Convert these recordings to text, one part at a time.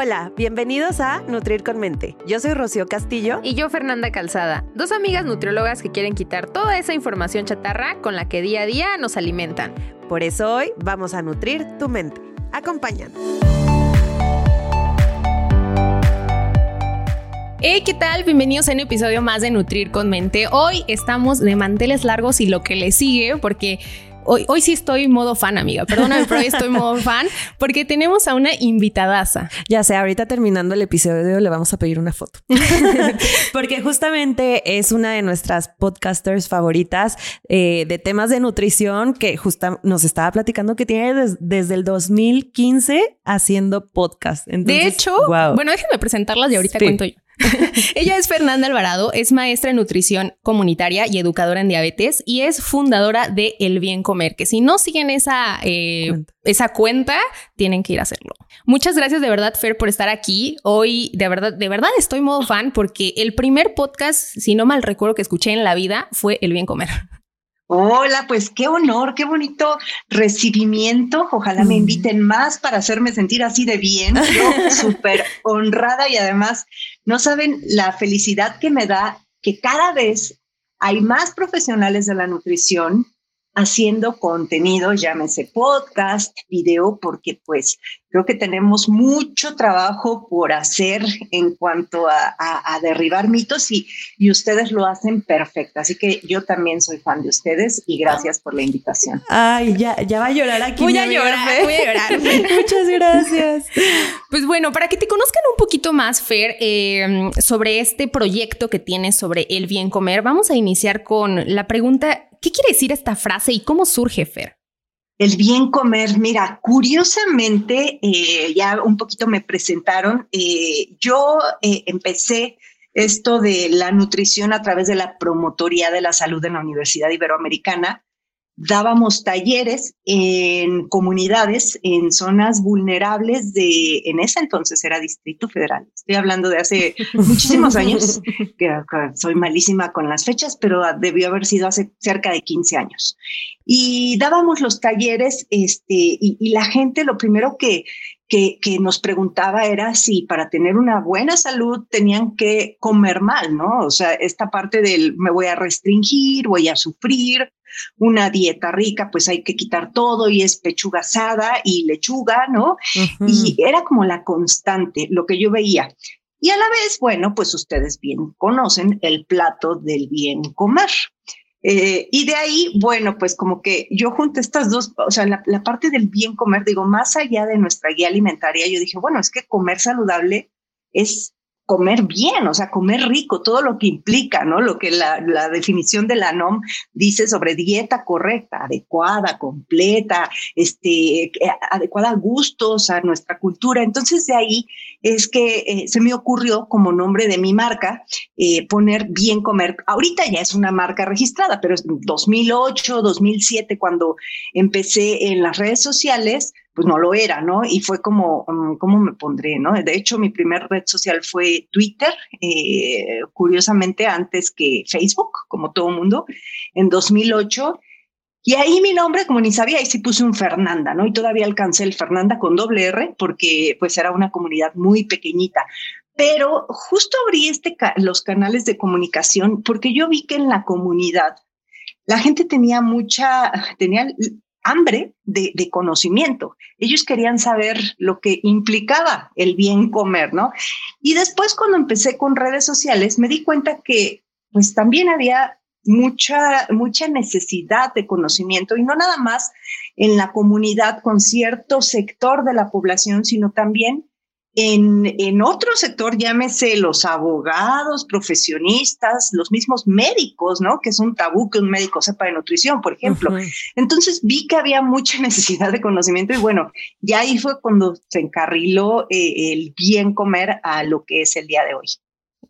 Hola, bienvenidos a Nutrir con Mente. Yo soy Rocío Castillo. Y yo Fernanda Calzada, dos amigas nutriólogas que quieren quitar toda esa información chatarra con la que día a día nos alimentan. Por eso hoy vamos a nutrir tu mente. Acompáñanos. Hey, ¿qué tal? Bienvenidos a un episodio más de Nutrir con Mente. Hoy estamos de manteles largos y lo que le sigue, porque Hoy, hoy, sí estoy modo fan, amiga. Perdóname, pero hoy estoy modo fan porque tenemos a una invitadaza. Ya sé, ahorita terminando el episodio le vamos a pedir una foto. porque justamente es una de nuestras podcasters favoritas eh, de temas de nutrición que justo nos estaba platicando que tiene desde el 2015 haciendo podcast. de hecho, bueno, déjenme presentarlas y ahorita cuento yo. Ella es Fernanda Alvarado, es maestra en nutrición comunitaria y educadora en diabetes y es fundadora de El Bien Comer, que si no siguen esa, eh, cuenta. esa cuenta, tienen que ir a hacerlo. Muchas gracias de verdad, Fer, por estar aquí. Hoy, de verdad, de verdad estoy modo fan porque el primer podcast, si no mal recuerdo que escuché en la vida, fue El Bien Comer. Hola, pues qué honor, qué bonito recibimiento. Ojalá me inviten más para hacerme sentir así de bien. Yo súper honrada y además no saben la felicidad que me da que cada vez hay más profesionales de la nutrición haciendo contenido, llámese podcast, video, porque pues creo que tenemos mucho trabajo por hacer en cuanto a, derribar mitos y, y, ustedes lo hacen perfecto. Así que yo también soy fan de ustedes y gracias por la invitación. Ay, ya, ya va a llorar aquí. Voy a llorar, voy a llorar. Muchas gracias. Pues bueno, para que te conozcan un poquito más, Fer, eh, sobre este proyecto que tienes sobre el bien comer, vamos a iniciar con la pregunta ¿Qué quiere decir esta frase y cómo surge, Fer? El bien comer, mira, curiosamente, eh, ya un poquito me presentaron, eh, yo eh, empecé esto de la nutrición a través de la Promotoría de la Salud en la Universidad Iberoamericana dábamos talleres en comunidades, en zonas vulnerables de, en ese entonces era Distrito Federal. Estoy hablando de hace muchísimos años, que soy malísima con las fechas, pero debió haber sido hace cerca de 15 años. Y dábamos los talleres, este, y, y la gente lo primero que, que, que, nos preguntaba era si para tener una buena salud tenían que comer mal, ¿no? O sea, esta parte del me voy a restringir, voy a sufrir, una dieta rica, pues hay que quitar todo y es pechuga asada y lechuga, ¿no? Y era como la constante, lo que yo veía. Y a la vez, bueno, pues ustedes bien conocen el plato del bien comer. Eh, y de ahí, bueno, pues como que yo junto estas dos, o sea, la, la, parte del bien comer, digo, más allá de nuestra guía alimentaria, yo dije, bueno, es que comer saludable es comer bien, o sea, comer rico, todo lo que implica, ¿no? Lo que la, definición de la NOM dice sobre dieta correcta, adecuada, completa, este, adecuada a gustos, a nuestra cultura. Entonces, de ahí es que eh, se me ocurrió como nombre de mi marca eh, poner bien comer. Ahorita ya es una marca registrada, pero en 2008, 2007, cuando empecé en las redes sociales, pues no lo era, ¿no? Y fue como, um, ¿cómo me pondré, no? De hecho, mi primer red social fue Twitter, eh, curiosamente antes que Facebook, como todo mundo, en 2008. Y ahí mi nombre, como ni sabía, ahí sí puse un Fernanda, ¿no? Y todavía alcancé el Fernanda con doble R porque pues era una comunidad muy pequeñita. Pero justo abrí este los canales de comunicación porque yo vi que en la comunidad la gente tenía mucha, tenía hambre de, conocimiento. Ellos querían saber lo que implicaba el bien comer, ¿no? Y después cuando empecé con redes sociales me di cuenta que pues también había mucha, mucha necesidad de conocimiento y no nada más en la comunidad con cierto sector de la población, sino también en, en, otro sector, llámese los abogados, profesionistas, los mismos médicos, ¿no? Que es un tabú que un médico sepa de nutrición, por ejemplo. Entonces vi que había mucha necesidad de conocimiento y bueno, ya ahí fue cuando se encarriló eh, el bien comer a lo que es el día de hoy.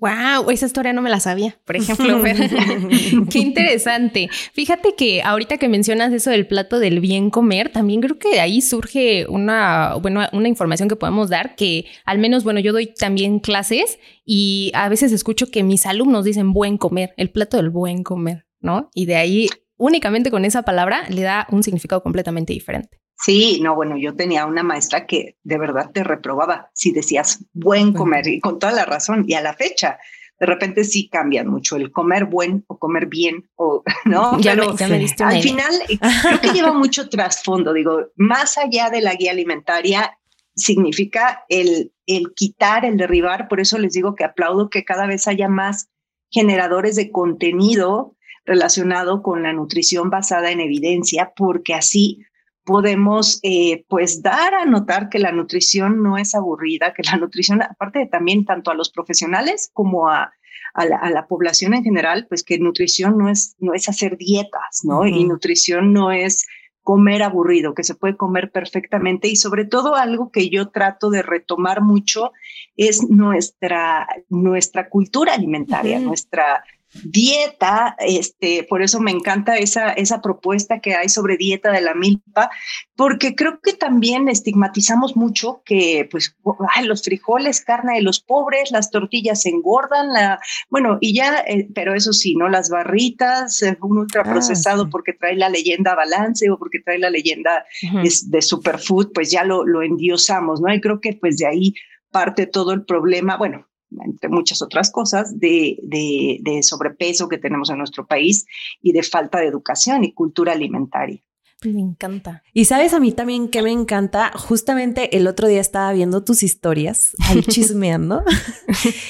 Wow, esa historia no me la sabía, por ejemplo. Qué interesante. Fíjate que ahorita que mencionas eso del plato del bien comer, también creo que de ahí surge una, bueno, una información que podemos dar que al menos, bueno, yo doy también clases y a veces escucho que mis alumnos dicen buen comer, el plato del buen comer, ¿no? Y de ahí únicamente con esa palabra le da un significado completamente diferente. Sí, no, bueno, yo tenía una maestra que de verdad te reprobaba si decías buen comer y con toda la razón y a la fecha. De repente sí cambian mucho el comer buen o comer bien o no, ya Pero me, al final creo que lleva mucho trasfondo. Digo, más allá de la guía alimentaria significa el, el quitar, el derribar. Por eso les digo que aplaudo que cada vez haya más generadores de contenido relacionado con la nutrición basada en evidencia, porque así podemos eh, pues dar a notar que la nutrición no es aburrida, que la nutrición, aparte de también tanto a los profesionales como a, a, la, población en general, pues que nutrición no es, no es hacer dietas, ¿no? Y nutrición no es comer aburrido, que se puede comer perfectamente. Y sobre todo algo que yo trato de retomar mucho es nuestra, nuestra cultura alimentaria, nuestra dieta, este, por eso me encanta esa, esa propuesta que hay sobre dieta de la milpa, porque creo que también estigmatizamos mucho que, pues, los frijoles, carne de los pobres, las tortillas engordan, la, bueno, y ya, eh, pero eso sí, ¿no? Las barritas, eh, un ultraprocesado ah, porque trae la leyenda balance o porque trae la leyenda de superfood, pues ya lo, lo endiosamos, ¿no? Y creo que pues de ahí parte todo el problema, bueno, entre muchas otras cosas, de, de, de, sobrepeso que tenemos en nuestro país y de falta de educación y cultura alimentaria. Me encanta. Y sabes a mí también que me encanta, justamente el otro día estaba viendo tus historias, ahí chismeando,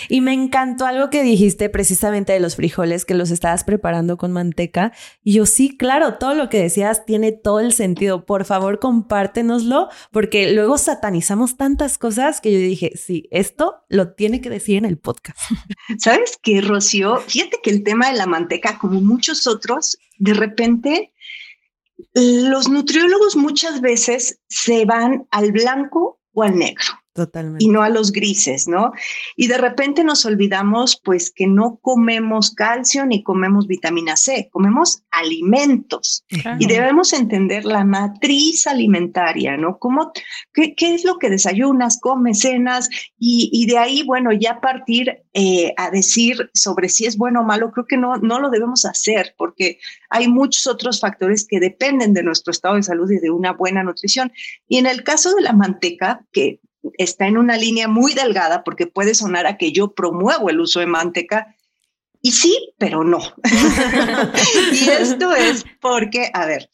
y me encantó algo que dijiste precisamente de los frijoles, que los estabas preparando con manteca. Y yo sí, claro, todo lo que decías tiene todo el sentido. Por favor, compártenoslo, porque luego satanizamos tantas cosas que yo dije, sí, esto lo tiene que decir en el podcast. ¿Sabes qué, Rocío? Fíjate que el tema de la manteca, como muchos otros, de repente los nutriólogos muchas veces se van al blanco o al negro. Totalmente. Y no a los grises, ¿no? Y de repente nos olvidamos, pues, que no comemos calcio ni comemos vitamina C, comemos alimentos. Y debemos entender la matriz alimentaria, ¿no? ¿Cómo, qué, qué es lo que desayunas, comes, cenas? Y, y de ahí, bueno, ya partir eh, a decir sobre si es bueno o malo, creo que no, no lo debemos hacer, porque hay muchos otros factores que dependen de nuestro estado de salud y de una buena nutrición. Y en el caso de la manteca, que está en una línea muy delgada porque puede sonar a que yo promuevo el uso de manteca. Y sí, pero no. y esto es porque, a ver,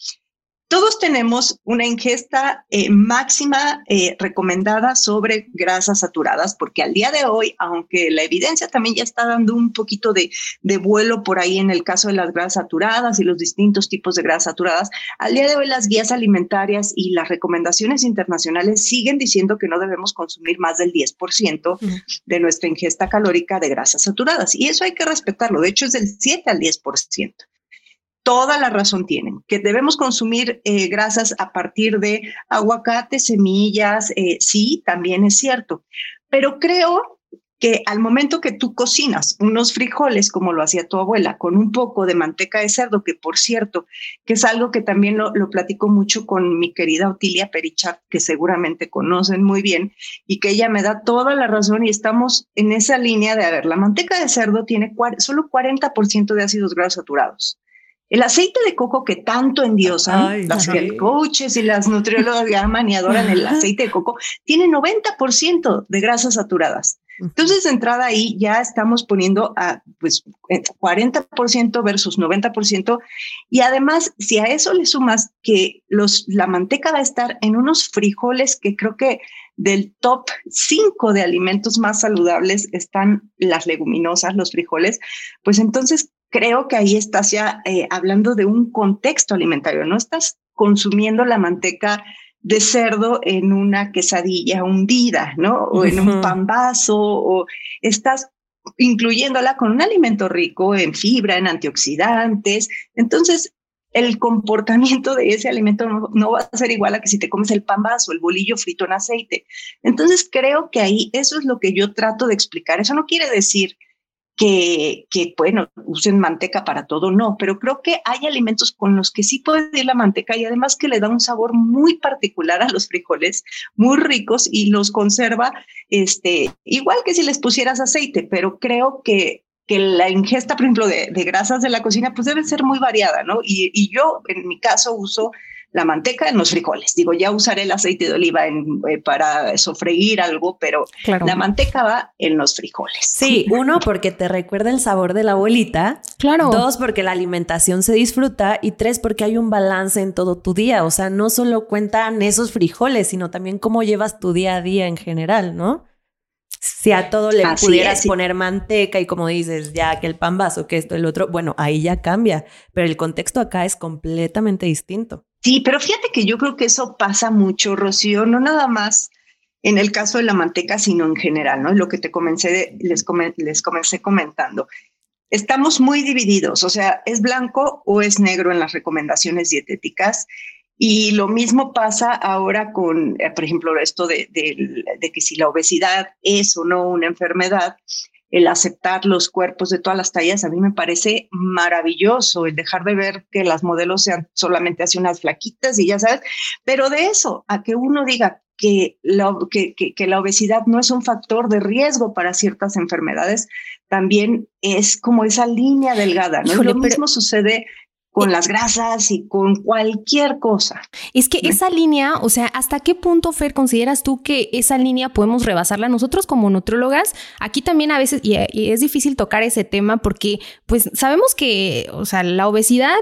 todos tenemos una ingesta eh, máxima eh, recomendada sobre grasas saturadas, porque al día de hoy, aunque la evidencia también ya está dando un poquito de, de, vuelo por ahí en el caso de las grasas saturadas y los distintos tipos de grasas saturadas, al día de hoy las guías alimentarias y las recomendaciones internacionales siguen diciendo que no debemos consumir más del 10% de nuestra ingesta calórica de grasas saturadas. Y eso hay que respetarlo. De hecho, es del 7 al 10% toda la razón tienen, que debemos consumir eh, grasas a partir de aguacate, semillas, eh, sí, también es cierto, pero creo que al momento que tú cocinas unos frijoles, como lo hacía tu abuela, con un poco de manteca de cerdo, que por cierto, que es algo que también lo, lo platico mucho con mi querida Otilia Perichat, que seguramente conocen muy bien, y que ella me da toda la razón y estamos en esa línea de, a ver, la manteca de cerdo tiene solo 40% de ácidos grasos saturados. El aceite de coco que tanto endiosan las coaches y las nutriólogas llaman y adoran el aceite de coco, tiene 90% de grasas saturadas. Entonces, de entrada ahí ya estamos poniendo a pues 40% versus 90%. Y además, si a eso le sumas que los, la manteca va a estar en unos frijoles que creo que del top 5 de alimentos más saludables están las leguminosas, los frijoles, pues entonces creo que ahí estás ya eh, hablando de un contexto alimentario, no estás consumiendo la manteca de cerdo en una quesadilla hundida, ¿no? O en un pan vaso, o estás incluyéndola con un alimento rico en fibra, en antioxidantes. Entonces, el comportamiento de ese alimento no, va a ser igual a que si te comes el pan vaso, el bolillo frito en aceite. Entonces, creo que ahí eso es lo que yo trato de explicar. Eso no quiere decir que, bueno, usen manteca para todo, no, pero creo que hay alimentos con los que sí puede ir la manteca y además que le da un sabor muy particular a los frijoles, muy ricos y los conserva, este, igual que si les pusieras aceite, pero creo que, que la ingesta, por ejemplo, de, de grasas de la cocina, pues debe ser muy variada, ¿no? Y, y yo, en mi caso, uso la manteca en los frijoles. Digo, ya usaré el aceite de oliva en, eh, para sofreír algo, pero la manteca va en los frijoles. Sí, uno, porque te recuerda el sabor de la abuelita. Claro. Dos, porque la alimentación se disfruta. Y tres, porque hay un balance en todo tu día. O sea, no solo cuentan esos frijoles, sino también cómo llevas tu día a día en general, ¿no? Si a todo le pudieras poner manteca y como dices, ya que el pan vaso, que esto, el otro, bueno, ahí ya cambia. Pero el contexto acá es completamente distinto. Sí, pero fíjate que yo creo que eso pasa mucho, Rocío, no nada más en el caso de la manteca, sino en general, ¿no? Lo que te comencé, les, les comencé comentando. Estamos muy divididos, o sea, es blanco o es negro en las recomendaciones dietéticas. Y lo mismo pasa ahora con, eh, por ejemplo, esto de, de, que si la obesidad es o no una enfermedad el aceptar los cuerpos de todas las tallas, a mí me parece maravilloso, el dejar de ver que las modelos sean solamente así unas flaquitas y ya sabes, pero de eso a que uno diga que la, que, que, la obesidad no es un factor de riesgo para ciertas enfermedades, también es como esa línea delgada, ¿no? lo mismo sucede con las grasas y con cualquier cosa. Es que esa línea, o sea, ¿hasta qué punto, Fer, consideras tú que esa línea podemos rebasarla nosotros como nutrólogas? Aquí también a veces, y, es difícil tocar ese tema porque, pues, sabemos que, o sea, la obesidad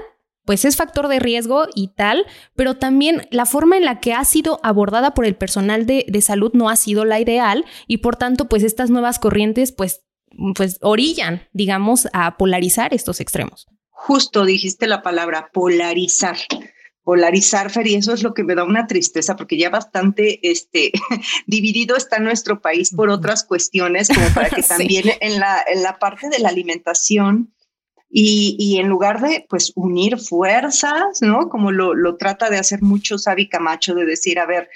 pues es factor de riesgo y tal, pero también la forma en la que ha sido abordada por el personal de, de, salud no ha sido la ideal y por tanto pues estas nuevas corrientes pues, pues orillan, digamos, a polarizar estos extremos justo dijiste la palabra polarizar. Polarizar, Fer, y eso es lo que me da una tristeza, porque ya bastante este, dividido está nuestro país por otras cuestiones, como para que también en, la, en la parte de la alimentación y, y, en lugar de pues unir fuerzas, ¿no? Como lo, lo trata de hacer mucho Sabi Camacho, de decir, a ver,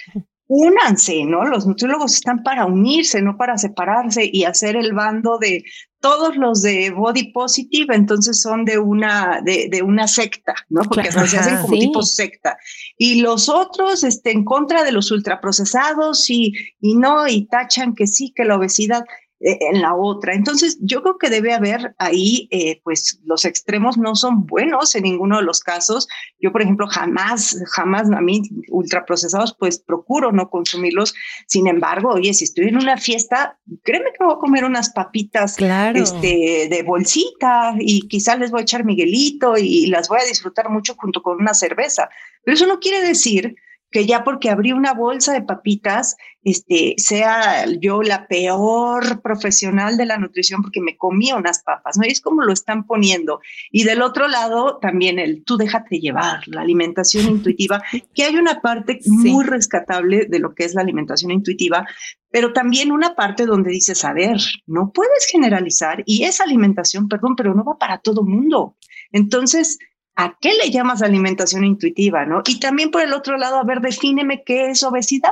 únanse, ¿no? Los nutriólogos están para unirse, no para separarse y hacer el bando de todos los de body positive, entonces son de una, de, de una secta, ¿no? Porque se hacen como tipo secta. Y los otros, este, en contra de los ultraprocesados y, y no, y tachan que sí, que la obesidad. Eh, en la otra. Entonces, yo creo que debe haber ahí, eh, pues los extremos no son buenos en ninguno de los casos. Yo, por ejemplo, jamás, jamás a mí ultraprocesados, pues procuro no consumirlos. Sin embargo, oye, si estoy en una fiesta, créeme que voy a comer unas papitas este, de bolsita y quizás les voy a echar Miguelito y las voy a disfrutar mucho junto con una cerveza. Pero eso no quiere decir que ya porque abrí una bolsa de papitas, este, sea yo la peor profesional de la nutrición porque me comí unas papas, ¿no? Y es como lo están poniendo. Y del otro lado, también el tú déjate llevar, la alimentación intuitiva, que hay una parte muy rescatable de lo que es la alimentación intuitiva, pero también una parte donde dices, a ver, no puedes generalizar y esa alimentación, perdón, pero no va para todo mundo. Entonces, ¿A qué le llamas alimentación intuitiva? ¿no? Y también por el otro lado, a ver, defíneme qué es obesidad,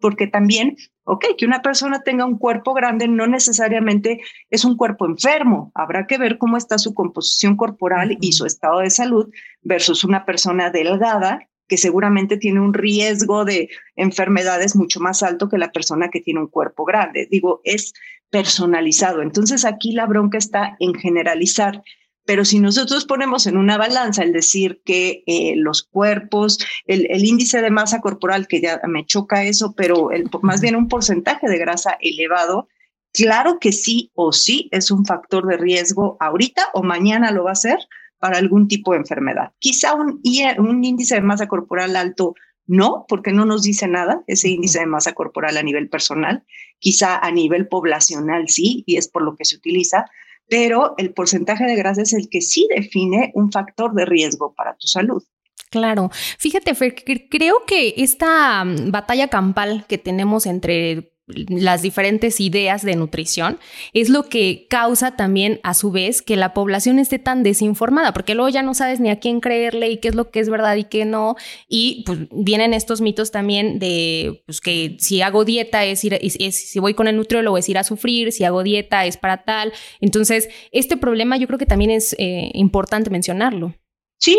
porque también, ok, que una persona tenga un cuerpo grande no necesariamente es un cuerpo enfermo. Habrá que ver cómo está su composición corporal y su estado de salud versus una persona delgada que seguramente tiene un riesgo de enfermedades mucho más alto que la persona que tiene un cuerpo grande. Digo, es personalizado. Entonces aquí la bronca está en generalizar pero si nosotros ponemos en una balanza el decir que eh, los cuerpos, el, índice de masa corporal, que ya me choca eso, pero el, más bien un porcentaje de grasa elevado, claro que sí o sí es un factor de riesgo ahorita o mañana lo va a ser para algún tipo de enfermedad. Quizá un, un índice de masa corporal alto no, porque no nos dice nada ese índice de masa corporal a nivel personal. Quizá a nivel poblacional sí, y es por lo que se utiliza, pero el porcentaje de grasa es el que sí define un factor de riesgo para tu salud. Claro. Fíjate, Fer, creo que esta mm, batalla campal que tenemos entre las diferentes ideas de nutrición es lo que causa también a su vez que la población esté tan desinformada, porque luego ya no sabes ni a quién creerle y qué es lo que es verdad y qué no. Y pues vienen estos mitos también de pues, que si hago dieta es ir, si voy con el nutriólogo es ir a sufrir, si hago dieta es para tal. Entonces, este problema yo creo que también es eh, importante mencionarlo. Sí,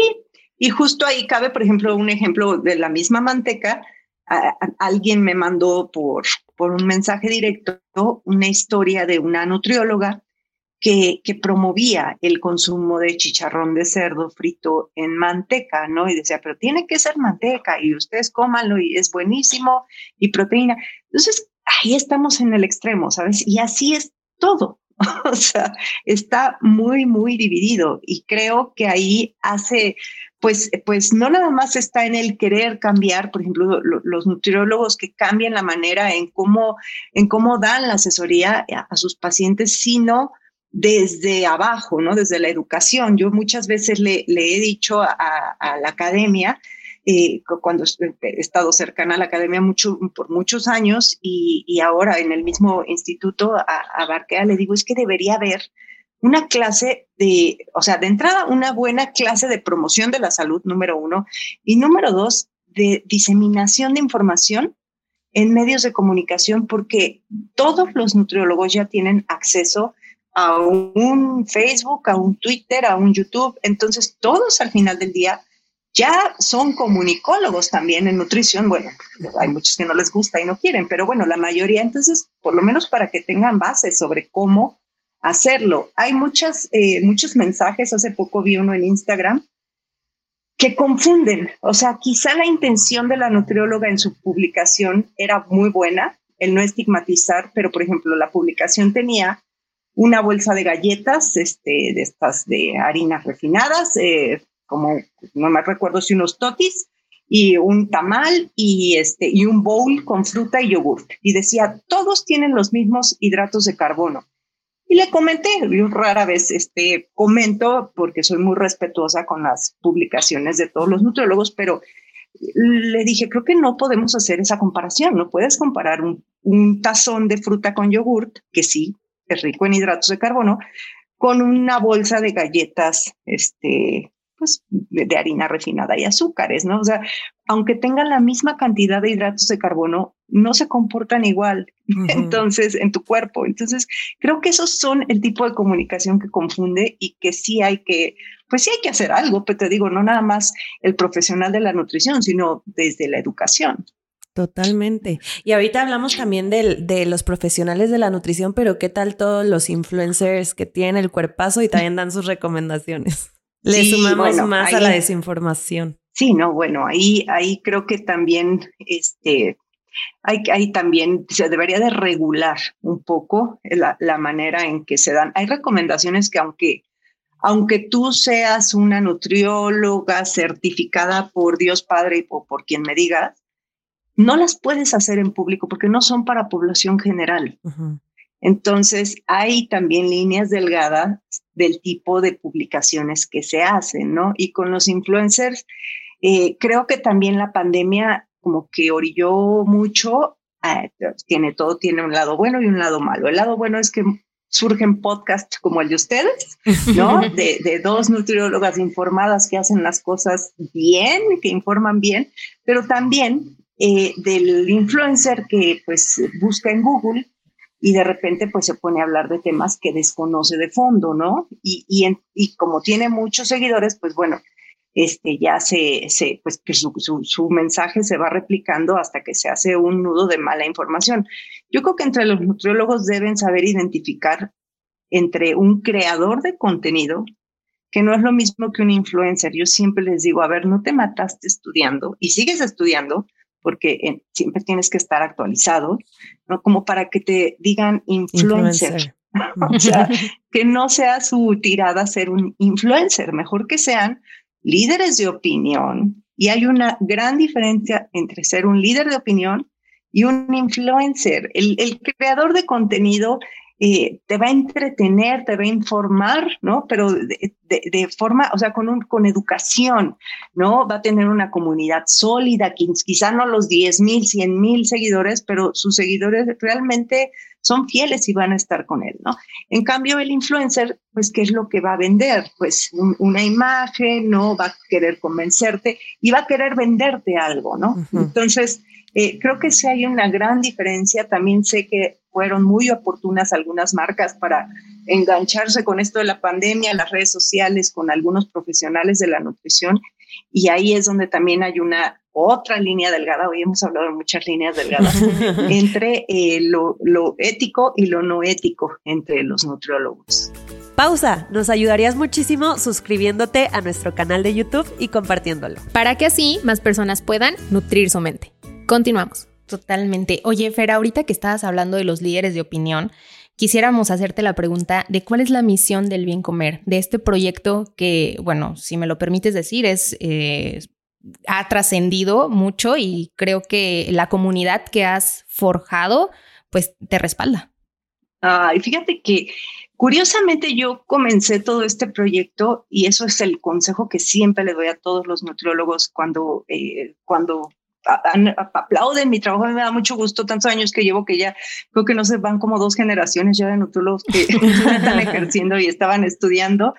y justo ahí cabe, por ejemplo, un ejemplo de la misma manteca alguien me mandó por, por un mensaje directo una historia de una nutrióloga que, que, promovía el consumo de chicharrón de cerdo frito en manteca, ¿no? Y decía, pero tiene que ser manteca y ustedes cómanlo y es buenísimo y proteína. Entonces, ahí estamos en el extremo, ¿sabes? Y así es todo. o sea, está muy, muy dividido y creo que ahí hace pues, pues no nada más está en el querer cambiar, por ejemplo, los nutriólogos que cambian la manera en cómo, en cómo dan la asesoría a, sus pacientes, sino desde abajo, ¿no? Desde la educación. Yo muchas veces le, he dicho a, la academia, eh, cuando he estado cercana a la academia mucho, por muchos años y, ahora en el mismo instituto a, a Barquea, le digo, es que debería haber una clase de, o sea, de entrada, una buena clase de promoción de la salud, número uno, y número dos, de diseminación de información en medios de comunicación, porque todos los nutriólogos ya tienen acceso a un Facebook, a un Twitter, a un YouTube, entonces todos al final del día ya son comunicólogos también en nutrición. Bueno, hay muchos que no les gusta y no quieren, pero bueno, la mayoría, entonces, por lo menos para que tengan bases sobre cómo hacerlo. Hay muchas, eh, muchos mensajes, hace poco vi uno en Instagram, que confunden. O sea, quizá la intención de la nutrióloga en su publicación era muy buena, el no estigmatizar, pero por ejemplo, la publicación tenía una bolsa de galletas, este, de estas de harinas refinadas, eh, como no me recuerdo si unos totis, y un tamal y este y un bowl con fruta y yogur. Y decía, todos tienen los mismos hidratos de carbono. Y le comenté, yo rara vez este, comento porque soy muy respetuosa con las publicaciones de todos los nutriólogos, pero le dije, creo que no podemos hacer esa comparación, no puedes comparar un, un tazón de fruta con yogurt, que sí, es rico en hidratos de carbono, con una bolsa de galletas este, pues, de harina refinada y azúcares, ¿no? O sea, aunque tengan la misma cantidad de hidratos de carbono, no se comportan igual, entonces, en tu cuerpo. Entonces, creo que esos son el tipo de comunicación que confunde y que sí hay que, pues sí hay que hacer algo, pero te digo, no nada más el profesional de la nutrición, sino desde la educación. Totalmente. Y ahorita hablamos también de, de, los profesionales de la nutrición, pero ¿qué tal todos los influencers que tienen el cuerpazo y también dan sus recomendaciones? Le sumamos más a la desinformación. Sí, no, bueno, ahí, ahí creo que también este, hay, hay también, se debería de regular un poco la, la, manera en que se dan. Hay recomendaciones que aunque, aunque tú seas una nutrióloga certificada por Dios Padre o por quien me digas, no las puedes hacer en público porque no son para población general. Entonces, hay también líneas delgadas del tipo de publicaciones que se hacen, ¿no? Y con los influencers, eh, creo que también la pandemia como que orilló mucho, eh, tiene todo, tiene un lado bueno y un lado malo. El lado bueno es que surgen podcasts como el de ustedes, ¿no? De, dos nutriólogas informadas que hacen las cosas bien, que informan bien, pero también eh, del influencer que pues busca en Google y de repente pues se pone a hablar de temas que desconoce de fondo, ¿no? Y, y, como tiene muchos seguidores, pues bueno, este ya se, se pues que su, su, mensaje se va replicando hasta que se hace un nudo de mala información. Yo creo que entre los nutriólogos deben saber identificar entre un creador de contenido, que no es lo mismo que un influencer. Yo siempre les digo, a ver, no te mataste estudiando y sigues estudiando, porque siempre tienes que estar actualizado, ¿no? Como para que te digan influencer. o sea, que no sea su tirada ser un influencer, mejor que sean líderes de opinión. Y hay una gran diferencia entre ser un líder de opinión y un influencer. El, el creador de contenido eh, te va a entretener, te va a informar, ¿no? Pero de, forma, o sea, con, un, con educación, ¿no? Va a tener una comunidad sólida, quizá no los 10 mil, 100 mil seguidores, pero sus seguidores realmente son fieles y van a estar con él, ¿no? En cambio, el influencer, pues, ¿qué es lo que va a vender? Pues una imagen, ¿no? Va a querer convencerte y va a querer venderte algo, ¿no? Entonces, eh, creo que sí hay una gran diferencia. También sé que fueron muy oportunas algunas marcas para engancharse con esto de la pandemia, las redes sociales, con algunos profesionales de la nutrición. Y ahí es donde también hay una otra línea delgada, hoy hemos hablado de muchas líneas delgadas, entre eh, lo, lo ético y lo no ético entre los nutriólogos. Pausa, nos ayudarías muchísimo suscribiéndote a nuestro canal de YouTube y compartiéndolo. Para que así más personas puedan nutrir su mente. Continuamos. Totalmente. Oye, Fer, ahorita que estabas hablando de los líderes de opinión, quisiéramos hacerte la pregunta de cuál es la misión del bien comer, de este proyecto que, bueno, si me lo permites decir, es, eh, ha trascendido mucho y creo que la comunidad que has forjado, pues te respalda. y fíjate que curiosamente yo comencé todo este proyecto y eso es el consejo que siempre le doy a todos los nutriólogos cuando, eh, cuando aplauden mi trabajo, me da mucho gusto, tantos años que llevo que ya creo que no se van como dos generaciones ya de nutrólogos que están ejerciendo y estaban estudiando.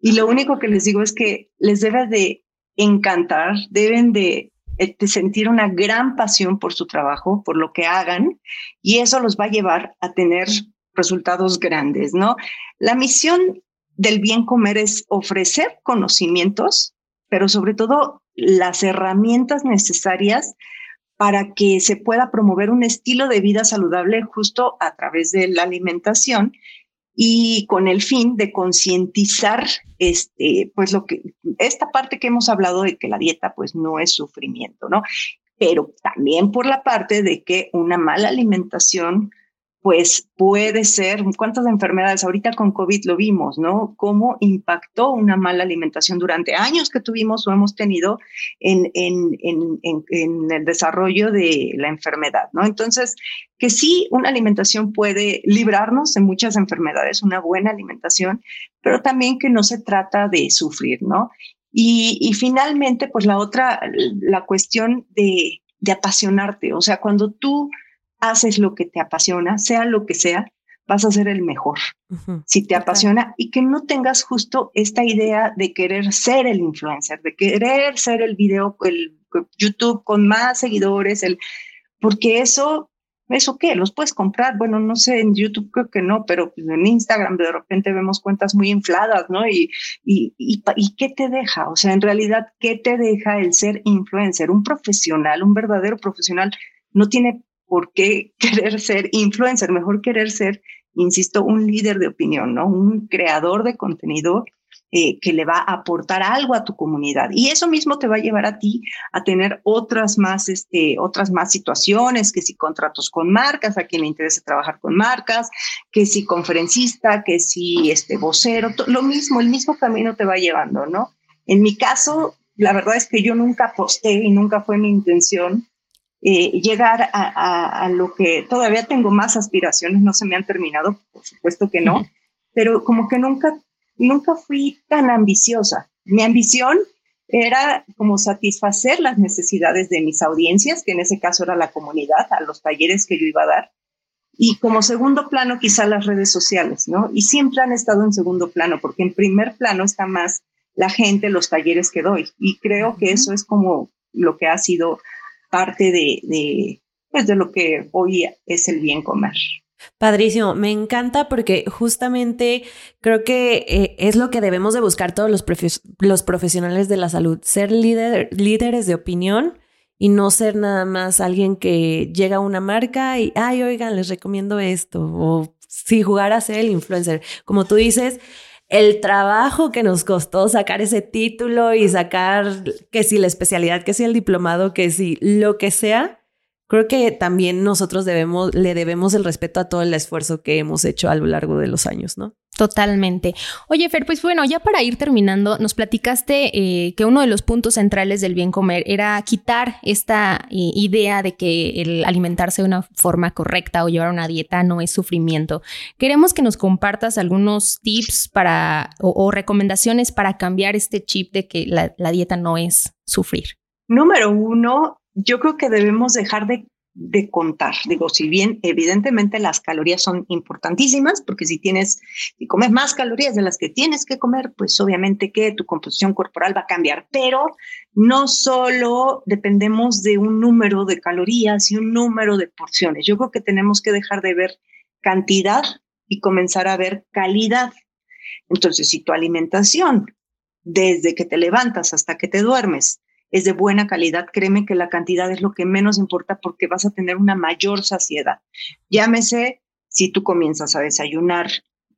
Y lo único que les digo es que les debe de encantar, deben de, eh, de sentir una gran pasión por su trabajo, por lo que hagan, y eso los va a llevar a tener resultados grandes, ¿no? La misión del bien comer es ofrecer conocimientos, pero sobre todo las herramientas necesarias para que se pueda promover un estilo de vida saludable justo a través de la alimentación y con el fin de concientizar este pues lo que esta parte que hemos hablado de que la dieta pues no es sufrimiento, ¿no? Pero también por la parte de que una mala alimentación pues puede ser, ¿cuántas enfermedades? Ahorita con COVID lo vimos, ¿no? Cómo impactó una mala alimentación durante años que tuvimos o hemos tenido en, en, en, en, el desarrollo de la enfermedad, ¿no? Entonces, que sí, una alimentación puede librarnos de muchas enfermedades, una buena alimentación, pero también que no se trata de sufrir, ¿no? Y, y finalmente, pues la otra, la cuestión de, de apasionarte, o sea, cuando tú haces lo que te apasiona, sea lo que sea, vas a ser el mejor. Si te apasiona y que no tengas justo esta idea de querer ser el influencer, de querer ser el video, el YouTube con más seguidores, el, porque eso, ¿eso qué? ¿Los puedes comprar? Bueno, no sé, en YouTube creo que no, pero pues, en Instagram de repente vemos cuentas muy infladas, ¿no? Y, y, y, y qué te deja? O sea, en realidad, ¿qué te deja el ser influencer? Un profesional, un verdadero profesional, no tiene por qué querer ser influencer, mejor querer ser, insisto, un líder de opinión, ¿no? Un creador de contenido eh, que le va a aportar algo a tu comunidad. Y eso mismo te va a llevar a ti a tener otras más, este, otras más situaciones, que si contratos con marcas, a quien le interese trabajar con marcas, que si conferencista, que si este vocero, lo mismo, el mismo camino te va llevando, ¿no? En mi caso, la verdad es que yo nunca posté y nunca fue mi intención eh, llegar a, lo que todavía tengo más aspiraciones, no se me han terminado, por supuesto que no, pero como que nunca, nunca fui tan ambiciosa. Mi ambición era como satisfacer las necesidades de mis audiencias, que en ese caso era la comunidad, a los talleres que yo iba a dar. Y como segundo plano, quizá las redes sociales, ¿no? Y siempre han estado en segundo plano, porque en primer plano está más la gente, los talleres que doy. Y creo que eso es como lo que ha sido parte de, pues de lo que hoy es el bien comer. Padrísimo, me encanta porque justamente creo que eh, es lo que debemos de buscar todos los, los profesionales de la salud, ser líder líderes de opinión y no ser nada más alguien que llega a una marca y, ay, oigan, les recomiendo esto, o si jugar a ser el influencer. Como tú dices, el trabajo que nos costó sacar ese título y sacar que si la especialidad, que si el diplomado, que si lo que sea, creo que también nosotros debemos, le debemos el respeto a todo el esfuerzo que hemos hecho a lo largo de los años, ¿no? Totalmente. Oye, Fer, pues bueno, ya para ir terminando, nos platicaste eh, que uno de los puntos centrales del bien comer era quitar esta eh, idea de que el alimentarse de una forma correcta o llevar una dieta no es sufrimiento. Queremos que nos compartas algunos tips para o, recomendaciones para cambiar este chip de que la dieta no es sufrir. Número uno, yo creo que debemos dejar de de contar. Digo, si bien evidentemente las calorías son importantísimas, porque si tienes, si comes más calorías de las que tienes que comer, pues obviamente que tu composición corporal va a cambiar, pero no solo dependemos de un número de calorías y un número de porciones. Yo creo que tenemos que dejar de ver cantidad y comenzar a ver calidad. Entonces, si tu alimentación, desde que te levantas hasta que te duermes, es de buena calidad, créeme que la cantidad es lo que menos importa porque vas a tener una mayor saciedad. Llámese si tú comienzas a desayunar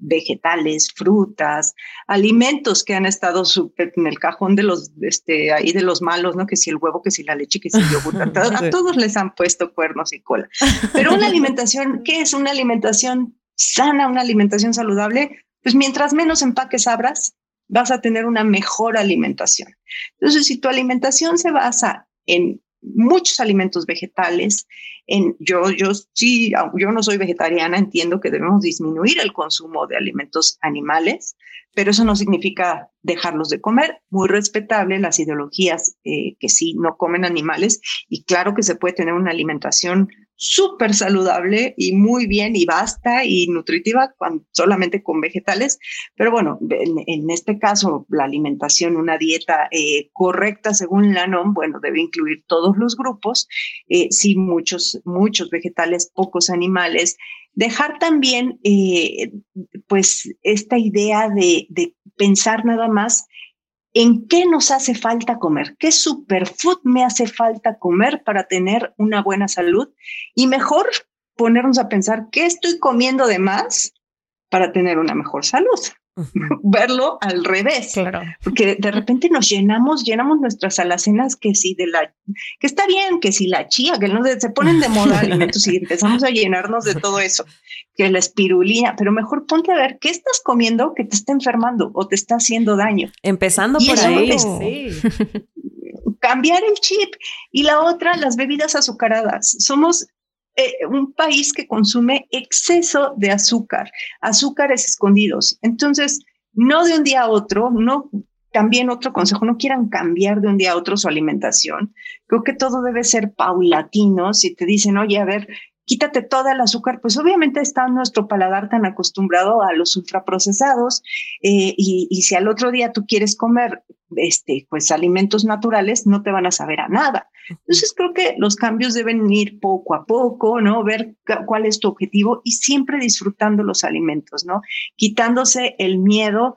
vegetales, frutas, alimentos que han estado en el cajón de los, este, ahí de los malos, ¿no? Que si el huevo, que si la leche, que si el yogur, a, todos les han puesto cuernos y cola. Pero una alimentación, ¿qué es una alimentación sana, una alimentación saludable? Pues mientras menos empaques abras, vas a tener una mejor alimentación. Entonces, si tu alimentación se basa en muchos alimentos vegetales, en yo, yo sí, yo no soy vegetariana, entiendo que debemos disminuir el consumo de alimentos animales, pero eso no significa dejarlos de comer. Muy respetable las ideologías eh, que sí no comen animales y claro que se puede tener una alimentación súper saludable y muy bien y basta y nutritiva solamente con vegetales. Pero bueno, en, este caso, la alimentación, una dieta eh, correcta según la NOM, bueno, debe incluir todos los grupos, eh, sí, muchos, muchos vegetales, pocos animales. Dejar también, eh, pues, esta idea de, de pensar nada más en qué nos hace falta comer, qué superfood me hace falta comer para tener una buena salud y mejor ponernos a pensar qué estoy comiendo de más para tener una mejor salud. verlo al revés. Porque de repente nos llenamos, llenamos nuestras alacenas que si de la, que está bien, que si la chía, que no se ponen de moda alimentos y empezamos a llenarnos de todo eso, que la espirulina, pero mejor ponte a ver qué estás comiendo que te está enfermando o te está haciendo daño. Empezando por ahí. Cambiar el chip. Y la otra, las bebidas azucaradas. Somos eh, un país que consume exceso de azúcar, azúcares escondidos. Entonces, no de un día a otro, no también otro consejo, no quieran cambiar de un día a otro su alimentación. Creo que todo debe ser paulatino. Si te dicen, oye, a ver, quítate todo el azúcar, pues obviamente está nuestro paladar tan acostumbrado a los ultraprocesados eh, y, y, si al otro día tú quieres comer este, pues alimentos naturales, no te van a saber a nada. Entonces creo que los cambios deben ir poco a poco, ¿no? Ver cuál es tu objetivo y siempre disfrutando los alimentos, ¿no? Quitándose el miedo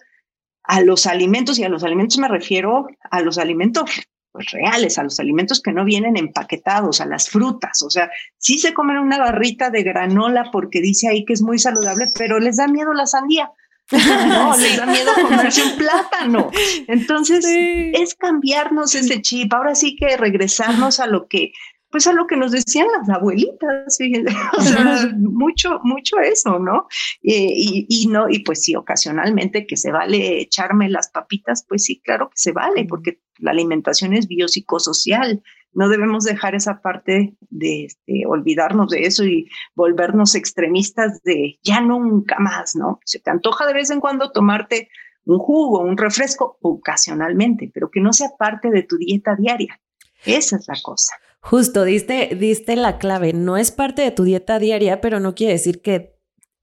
a los alimentos y a los alimentos me refiero a los alimentos pues, reales, a los alimentos que no vienen empaquetados, a las frutas. O sea, sí se comen una barrita de granola porque dice ahí que es muy saludable, pero les da miedo la sandía. No, les da miedo comerse un plátano. Entonces, es cambiarnos ese chip. Ahora sí que regresarnos a lo que pues a lo que nos decían las abuelitas, o sea, mucho, mucho eso, ¿no? Eh, y, y, no, y pues sí, ocasionalmente que se vale echarme las papitas, pues sí, claro que se vale, porque la alimentación es biopsicosocial. No debemos dejar esa parte de este, olvidarnos de eso y volvernos extremistas de ya nunca más, ¿no? Se te antoja de vez en cuando tomarte un jugo, un refresco, ocasionalmente, pero que no sea parte de tu dieta diaria. Esa es la cosa. Justo, diste, diste la clave. No es parte de tu dieta diaria, pero no quiere decir que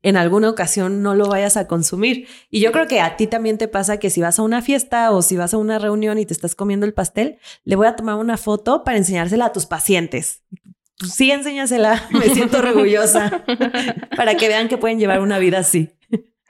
en alguna ocasión no lo vayas a consumir. Y yo creo que a ti también te pasa que si vas a una fiesta o si vas a una reunión y te estás comiendo el pastel, le voy a tomar una foto para enseñársela a tus pacientes. Sí, enséñasela, me siento orgullosa, para que vean que pueden llevar una vida así.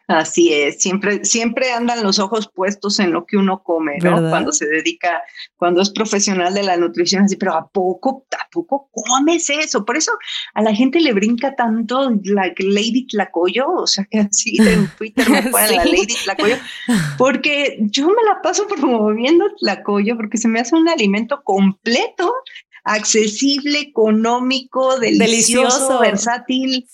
Así es, siempre, siempre andan los ojos puestos en lo que uno come, ¿no? Cuando se dedica, cuando es profesional de la nutrición, así, pero ¿a poco, a poco comes eso? Por eso a la gente le brinca tanto la Lady Tlacoyo, o sea, que así en Twitter me ponen la Lady Tlacoyo, porque yo me la paso promoviendo Tlacoyo porque se me hace un alimento completo accesible, económico, delicioso, versátil.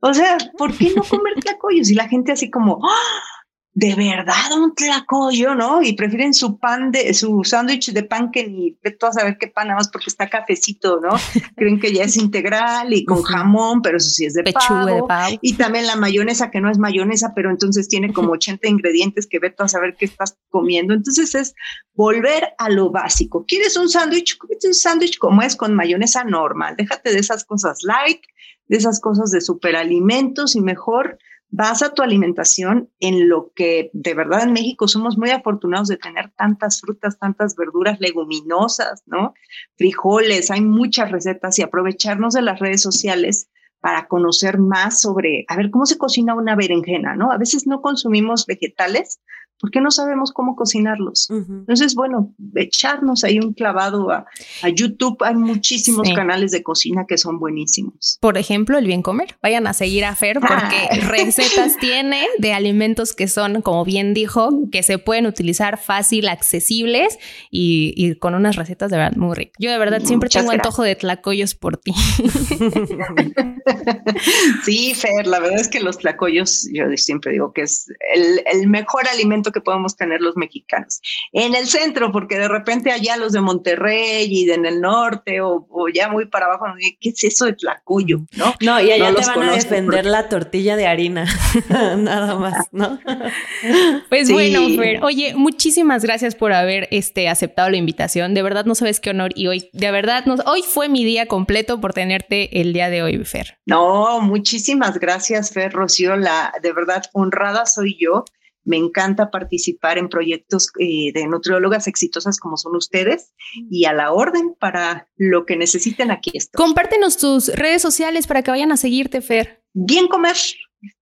O sea, ¿por qué no comer tlacoyos? Y la gente así como, ¡Ah! de verdad un tlacoyo, ¿no? Y prefieren su pan de, su sándwich de pan que ni de a saber qué pan, nada más porque está cafecito, ¿no? Creen que ya es integral y con jamón, pero eso sí es de pavo. de pavo. Y también la mayonesa, que no es mayonesa, pero entonces tiene como 80 ingredientes que ve a saber qué estás comiendo. Entonces es volver a lo básico. ¿Quieres un sándwich? Cómete un sándwich como es con mayonesa normal. Déjate de esas cosas light, de esas cosas de superalimentos y mejor basa tu alimentación en lo que de verdad en México somos muy afortunados de tener tantas frutas, tantas verduras leguminosas, ¿no? Frijoles, hay muchas recetas y aprovecharnos de las redes sociales para conocer más sobre, a ver, cómo se cocina una berenjena, ¿no? A veces no consumimos vegetales porque no sabemos cómo cocinarlos. Entonces, bueno, echarnos ahí un clavado a, YouTube. Hay muchísimos canales de cocina que son buenísimos. Por ejemplo, el bien comer. Vayan a seguir a Fer porque recetas tiene de alimentos que son, como bien dijo, que se pueden utilizar fácil, accesibles y, con unas recetas de verdad muy ricas. Yo de verdad siempre tengo antojo de tlacoyos por ti. sí, Fer, la verdad es que los tlacoyos, yo siempre digo que es el mejor alimento que podemos tener los mexicanos. En el centro, porque de repente allá los de Monterrey y en el norte o, ya muy para abajo, ¿qué es eso de Tlacuyo? No, no y allá te van a defender la tortilla de harina, nada más, ¿no? pues bueno, Fer, oye, muchísimas gracias por haber este, aceptado la invitación. De verdad no sabes qué honor y hoy, de verdad, no, hoy fue mi día completo por tenerte el día de hoy, Fer. No, muchísimas gracias, Fer, Rocío. La, de verdad, honrada soy yo me encanta participar en proyectos eh, de nutriólogas exitosas como son ustedes y a la orden para lo que necesiten aquí estoy. Compártenos tus redes sociales para que vayan a seguirte, Fer. Bien comer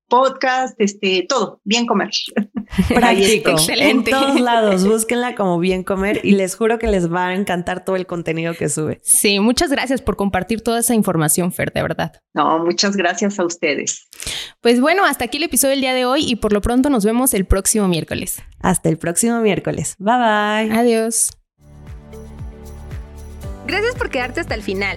podcast, este, todo, bien comer. Práctico. Excelente. En todos lados, búsquenla como bien comer y les juro que les va a encantar todo el contenido que sube. Sí, muchas gracias por compartir toda esa información, Fer, de verdad. No, muchas gracias a ustedes. Pues bueno, hasta aquí el episodio del día de hoy y por lo pronto nos vemos el próximo miércoles. Hasta el próximo miércoles. Bye bye. Adiós. Gracias por quedarte hasta el final.